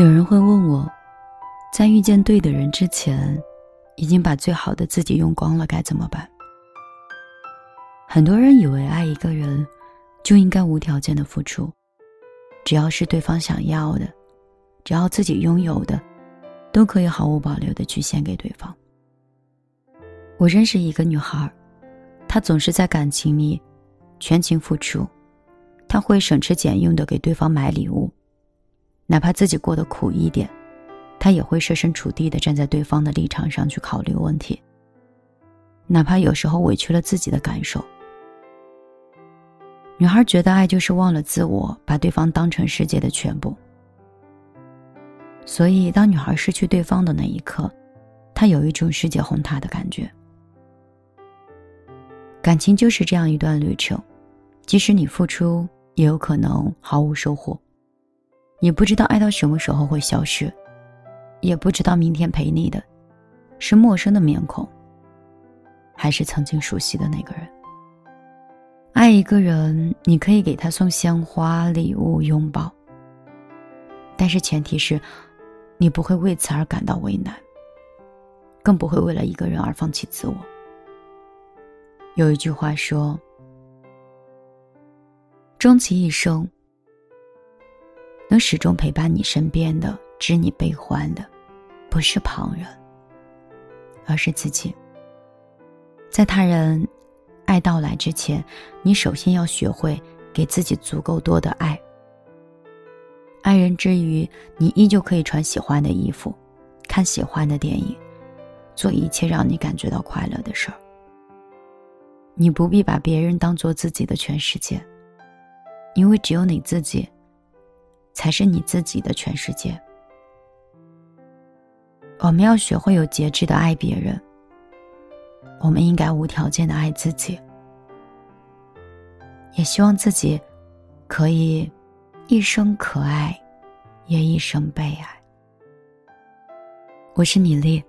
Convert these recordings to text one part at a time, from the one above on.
有人会问我，在遇见对的人之前，已经把最好的自己用光了，该怎么办？很多人以为爱一个人，就应该无条件的付出，只要是对方想要的，只要自己拥有的，都可以毫无保留的去献给对方。我认识一个女孩，她总是在感情里全情付出，她会省吃俭用的给对方买礼物。哪怕自己过得苦一点，他也会设身处地的站在对方的立场上去考虑问题。哪怕有时候委屈了自己的感受，女孩觉得爱就是忘了自我，把对方当成世界的全部。所以，当女孩失去对方的那一刻，她有一种世界崩塌的感觉。感情就是这样一段旅程，即使你付出，也有可能毫无收获。你不知道爱到什么时候会消失，也不知道明天陪你的，是陌生的面孔，还是曾经熟悉的那个人。爱一个人，你可以给他送鲜花、礼物、拥抱，但是前提是，你不会为此而感到为难，更不会为了一个人而放弃自我。有一句话说：“终其一生。”能始终陪伴你身边的、知你悲欢的，不是旁人，而是自己。在他人爱到来之前，你首先要学会给自己足够多的爱。爱人之余，你依旧可以穿喜欢的衣服，看喜欢的电影，做一切让你感觉到快乐的事儿。你不必把别人当做自己的全世界，因为只有你自己。才是你自己的全世界。我们要学会有节制的爱别人。我们应该无条件的爱自己，也希望自己可以一生可爱，也一生被爱。我是米粒，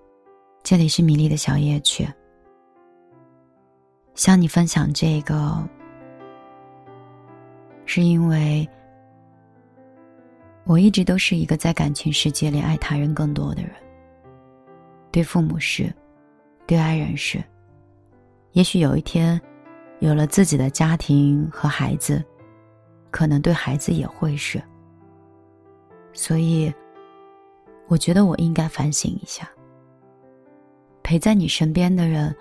这里是米粒的小夜曲。向你分享这个，是因为。我一直都是一个在感情世界里爱他人更多的人。对父母是，对爱人是。也许有一天，有了自己的家庭和孩子，可能对孩子也会是。所以，我觉得我应该反省一下。陪在你身边的人，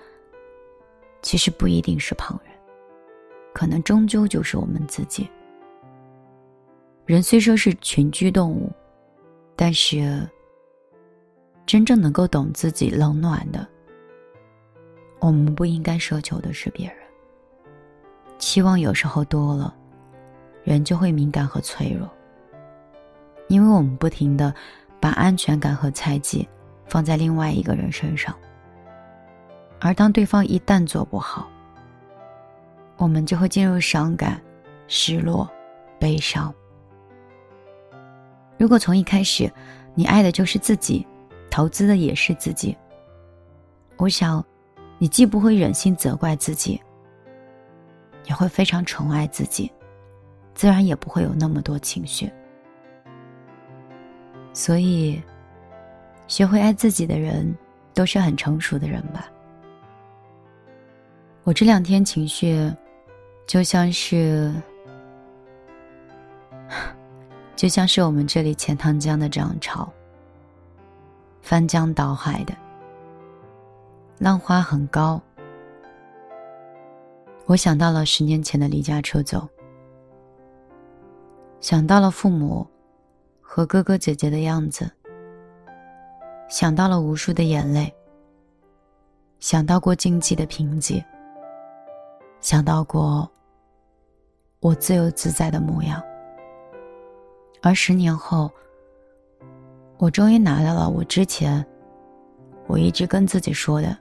其实不一定是旁人，可能终究就是我们自己。人虽说是群居动物，但是真正能够懂自己冷暖的，我们不应该奢求的是别人。期望有时候多了，人就会敏感和脆弱，因为我们不停的把安全感和猜忌放在另外一个人身上，而当对方一旦做不好，我们就会进入伤感、失落、悲伤。如果从一开始，你爱的就是自己，投资的也是自己，我想，你既不会忍心责怪自己，也会非常宠爱自己，自然也不会有那么多情绪。所以，学会爱自己的人，都是很成熟的人吧。我这两天情绪，就像是。就像是我们这里钱塘江的涨潮，翻江倒海的，浪花很高。我想到了十年前的离家出走，想到了父母和哥哥姐姐的样子，想到了无数的眼泪，想到过经济的贫瘠，想到过我自由自在的模样。而十年后，我终于拿到了我之前我一直跟自己说的：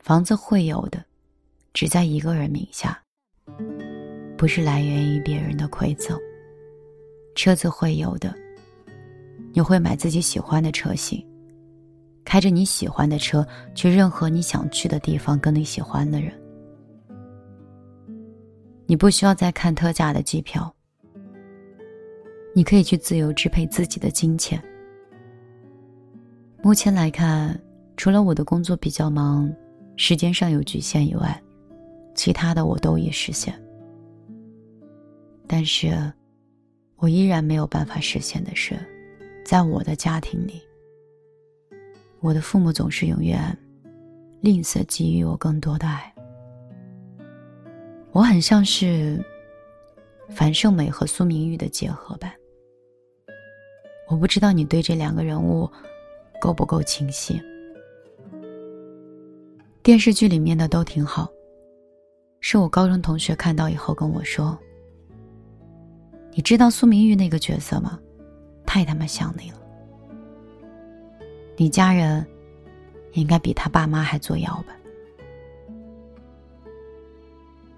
房子会有的，只在一个人名下，不是来源于别人的馈赠；车子会有的，你会买自己喜欢的车型，开着你喜欢的车去任何你想去的地方，跟你喜欢的人。你不需要再看特价的机票。你可以去自由支配自己的金钱。目前来看，除了我的工作比较忙，时间上有局限以外，其他的我都已实现。但是，我依然没有办法实现的是，在我的家庭里，我的父母总是永远吝啬给予我更多的爱。我很像是樊胜美和苏明玉的结合版。我不知道你对这两个人物够不够清晰。电视剧里面的都挺好，是我高中同学看到以后跟我说：“你知道苏明玉那个角色吗？太他妈像你了。你家人应该比他爸妈还作妖吧？”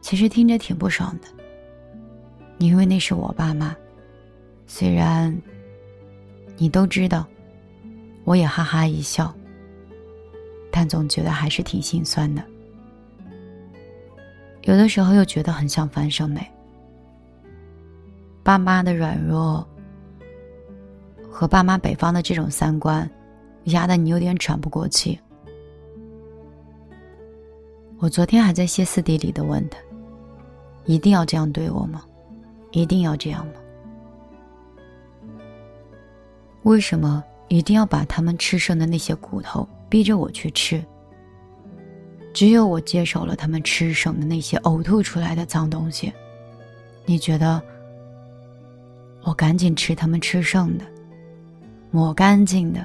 其实听着挺不爽的，因为那是我爸妈，虽然你都知道，我也哈哈一笑，但总觉得还是挺心酸的。有的时候又觉得很像樊胜美，爸妈的软弱和爸妈北方的这种三观，压得你有点喘不过气。我昨天还在歇斯底里的问他。一定要这样对我吗？一定要这样吗？为什么一定要把他们吃剩的那些骨头逼着我去吃？只有我接受了他们吃剩的那些呕吐出来的脏东西，你觉得我赶紧吃他们吃剩的，抹干净的，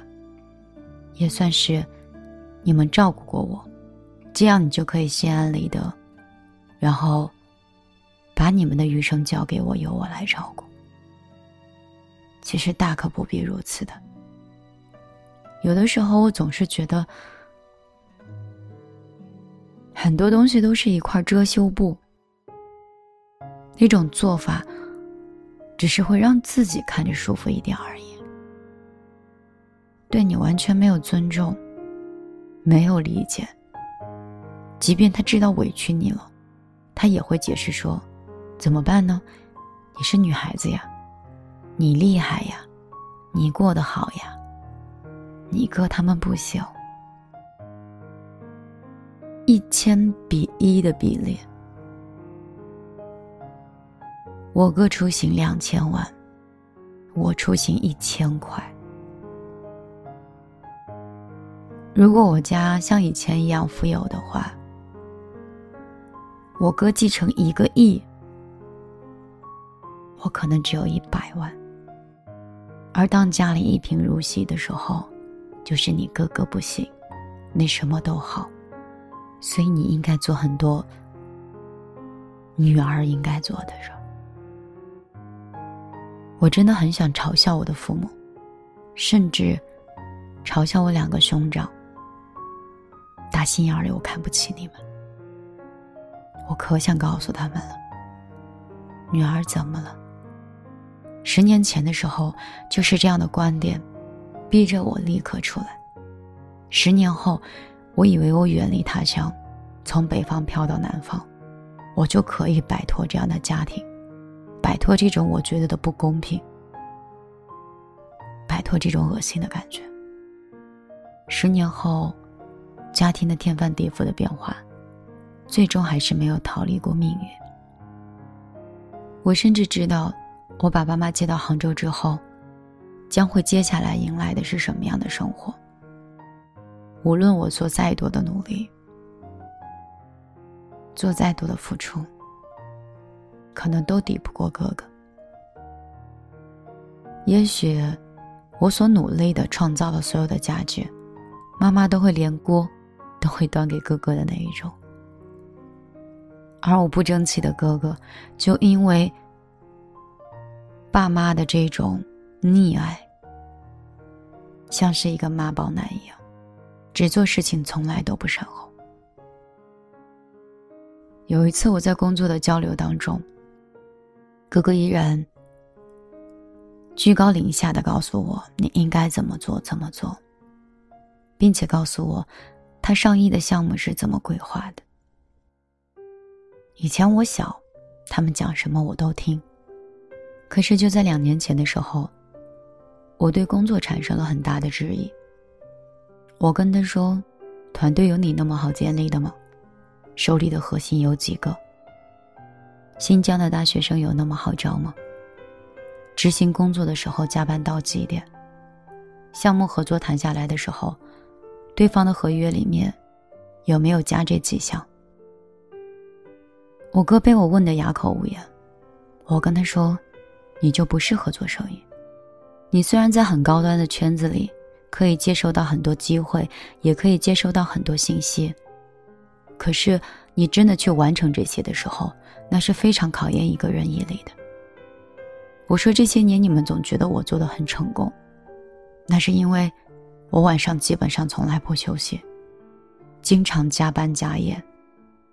也算是你们照顾过我，这样你就可以心安理得，然后。把你们的余生交给我，由我来照顾。其实大可不必如此的。有的时候，我总是觉得，很多东西都是一块遮羞布。那种做法，只是会让自己看着舒服一点而已。对你完全没有尊重，没有理解。即便他知道委屈你了，他也会解释说。怎么办呢？你是女孩子呀，你厉害呀，你过得好呀，你哥他们不行。一千比一的比例，我哥出行两千万，我出行一千块。如果我家像以前一样富有的话，我哥继承一个亿。我可能只有一百万，而当家里一贫如洗的时候，就是你哥哥不行，你什么都好，所以你应该做很多女儿应该做的事。我真的很想嘲笑我的父母，甚至嘲笑我两个兄长。打心眼里，我看不起你们。我可想告诉他们了，女儿怎么了？十年前的时候，就是这样的观点，逼着我立刻出来。十年后，我以为我远离他乡，从北方飘到南方，我就可以摆脱这样的家庭，摆脱这种我觉得的不公平，摆脱这种恶心的感觉。十年后，家庭的天翻地覆的变化，最终还是没有逃离过命运。我甚至知道。我把爸妈接到杭州之后，将会接下来迎来的是什么样的生活？无论我做再多的努力，做再多的付出，可能都抵不过哥哥。也许，我所努力的创造的所有的家具，妈妈都会连锅都会端给哥哥的那一种，而我不争气的哥哥，就因为。爸妈的这种溺爱，像是一个妈宝男一样，只做事情从来都不善后。有一次我在工作的交流当中，哥哥依然居高临下的告诉我你应该怎么做怎么做，并且告诉我他上亿的项目是怎么规划的。以前我小，他们讲什么我都听。可是就在两年前的时候，我对工作产生了很大的质疑。我跟他说：“团队有你那么好建立的吗？手里的核心有几个？新疆的大学生有那么好招吗？执行工作的时候加班到几点？项目合作谈下来的时候，对方的合约里面有没有加这几项？”我哥被我问得哑口无言。我跟他说：“你就不适合做生意。你虽然在很高端的圈子里，可以接收到很多机会，也可以接收到很多信息。可是你真的去完成这些的时候，那是非常考验一个人毅力的。”我说：“这些年你们总觉得我做的很成功，那是因为我晚上基本上从来不休息，经常加班加夜，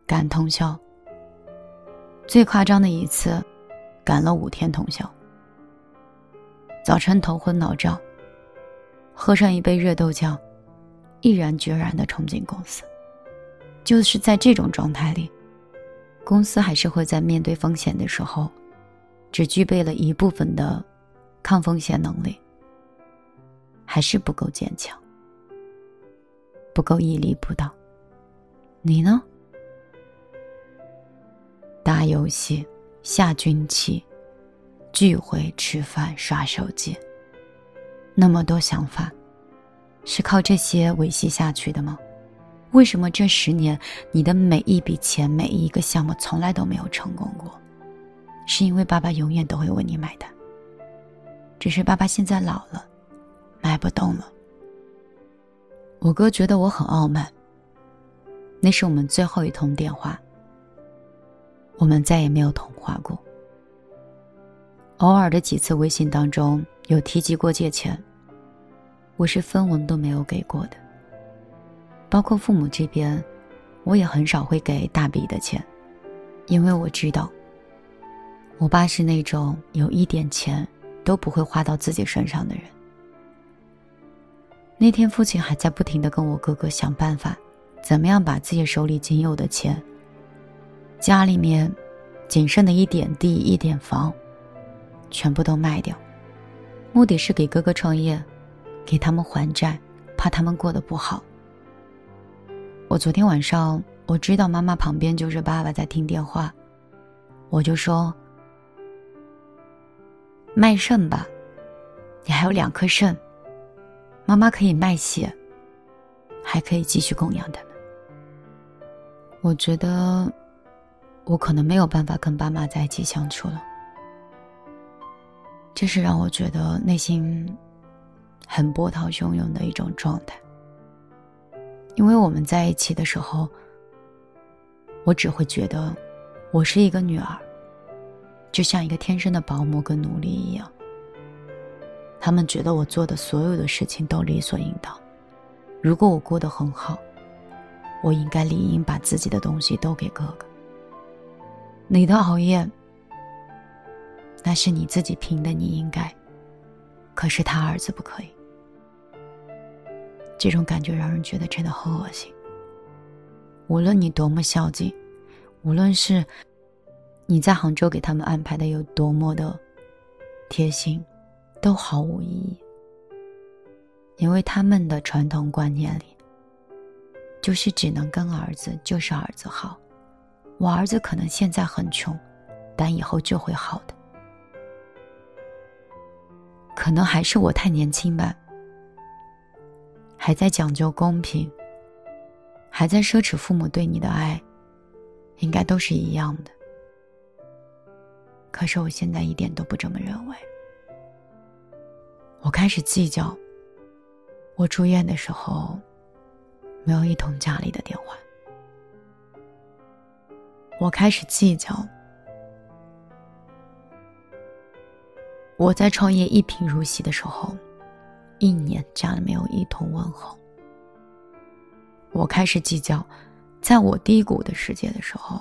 赶通宵。最夸张的一次。”赶了五天通宵，早晨头昏脑胀，喝上一杯热豆浆，毅然决然的冲进公司。就是在这种状态里，公司还是会在面对风险的时候，只具备了一部分的抗风险能力，还是不够坚强，不够屹立不倒。你呢？打游戏。下军棋，聚会吃饭刷手机，那么多想法，是靠这些维系下去的吗？为什么这十年你的每一笔钱、每一个项目从来都没有成功过？是因为爸爸永远都会为你买单。只是爸爸现在老了，买不动了。我哥觉得我很傲慢。那是我们最后一通电话。我们再也没有通话过。偶尔的几次微信当中有提及过借钱，我是分文都没有给过的。包括父母这边，我也很少会给大笔的钱，因为我知道，我爸是那种有一点钱都不会花到自己身上的人。那天父亲还在不停的跟我哥哥想办法，怎么样把自己手里仅有的钱。家里面仅剩的一点地、一点房，全部都卖掉，目的是给哥哥创业，给他们还债，怕他们过得不好。我昨天晚上我知道妈妈旁边就是爸爸在听电话，我就说：“卖肾吧，你还有两颗肾，妈妈可以卖血，还可以继续供养他们。”我觉得。我可能没有办法跟爸妈在一起相处了，这是让我觉得内心很波涛汹涌的一种状态。因为我们在一起的时候，我只会觉得我是一个女儿，就像一个天生的保姆跟奴隶一样。他们觉得我做的所有的事情都理所应当。如果我过得很好，我应该理应把自己的东西都给哥哥。你的熬夜，那是你自己拼的，你应该。可是他儿子不可以，这种感觉让人觉得真的很恶心。无论你多么孝敬，无论是你在杭州给他们安排的有多么的贴心，都毫无意义。因为他们的传统观念里，就是只能跟儿子就是儿子好。我儿子可能现在很穷，但以后就会好的。可能还是我太年轻吧，还在讲究公平，还在奢侈父母对你的爱，应该都是一样的。可是我现在一点都不这么认为，我开始计较。我住院的时候，没有一通家里的电话。我开始计较，我在创业一贫如洗的时候，一年家里没有一通问候。我开始计较，在我低谷的世界的时候，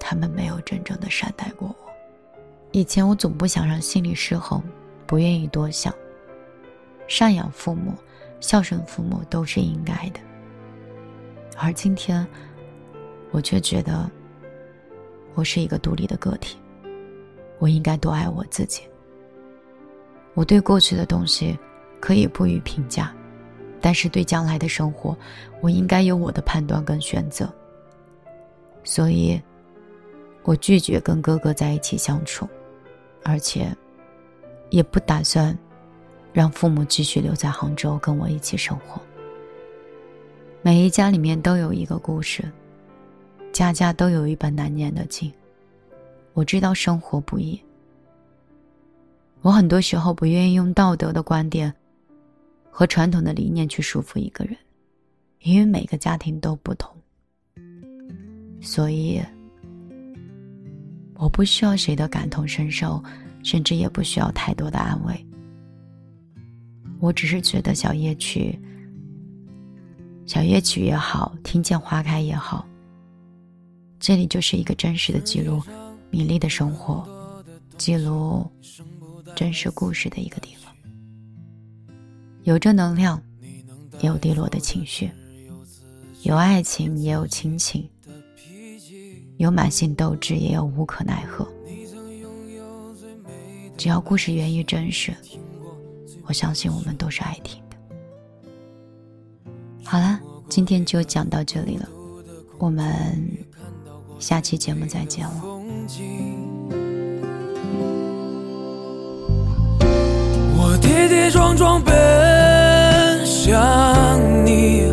他们没有真正的善待过我。以前我总不想让心里失衡，不愿意多想。赡养父母、孝顺父母都是应该的，而今天。我却觉得，我是一个独立的个体，我应该多爱我自己。我对过去的东西可以不予评价，但是对将来的生活，我应该有我的判断跟选择。所以，我拒绝跟哥哥在一起相处，而且，也不打算让父母继续留在杭州跟我一起生活。每一家里面都有一个故事，家家都有一本难念的经。我知道生活不易。我很多时候不愿意用道德的观点和传统的理念去束缚一个人，因为每个家庭都不同，所以我不需要谁的感同身受，甚至也不需要太多的安慰。我只是觉得小夜曲，小夜曲也好，听见花开也好，这里就是一个真实的记录米粒的生活，记录。真实故事的一个地方，有正能量，也有低落的情绪，有爱情，也有亲情，有满心斗志，也有无可奈何。只要故事源于真实，我相信我们都是爱听的。好了，今天就讲到这里了，我们下期节目再见了。我跌跌撞撞奔向，你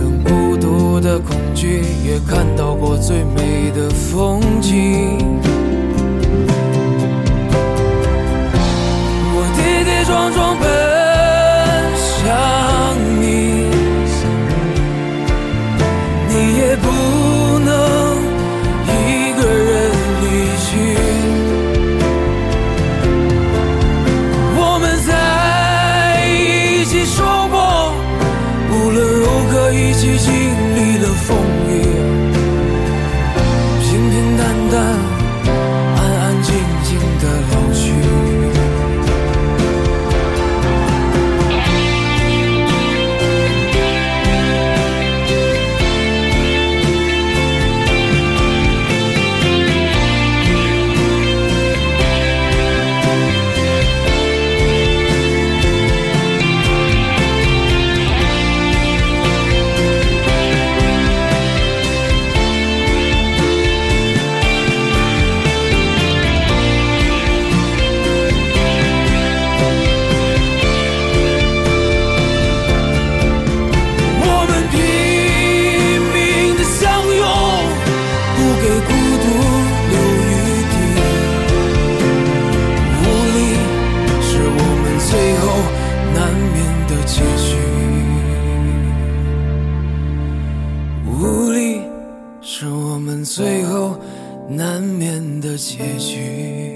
的恐惧也看到过最美的风景。我跌跌撞撞奔难免的结局。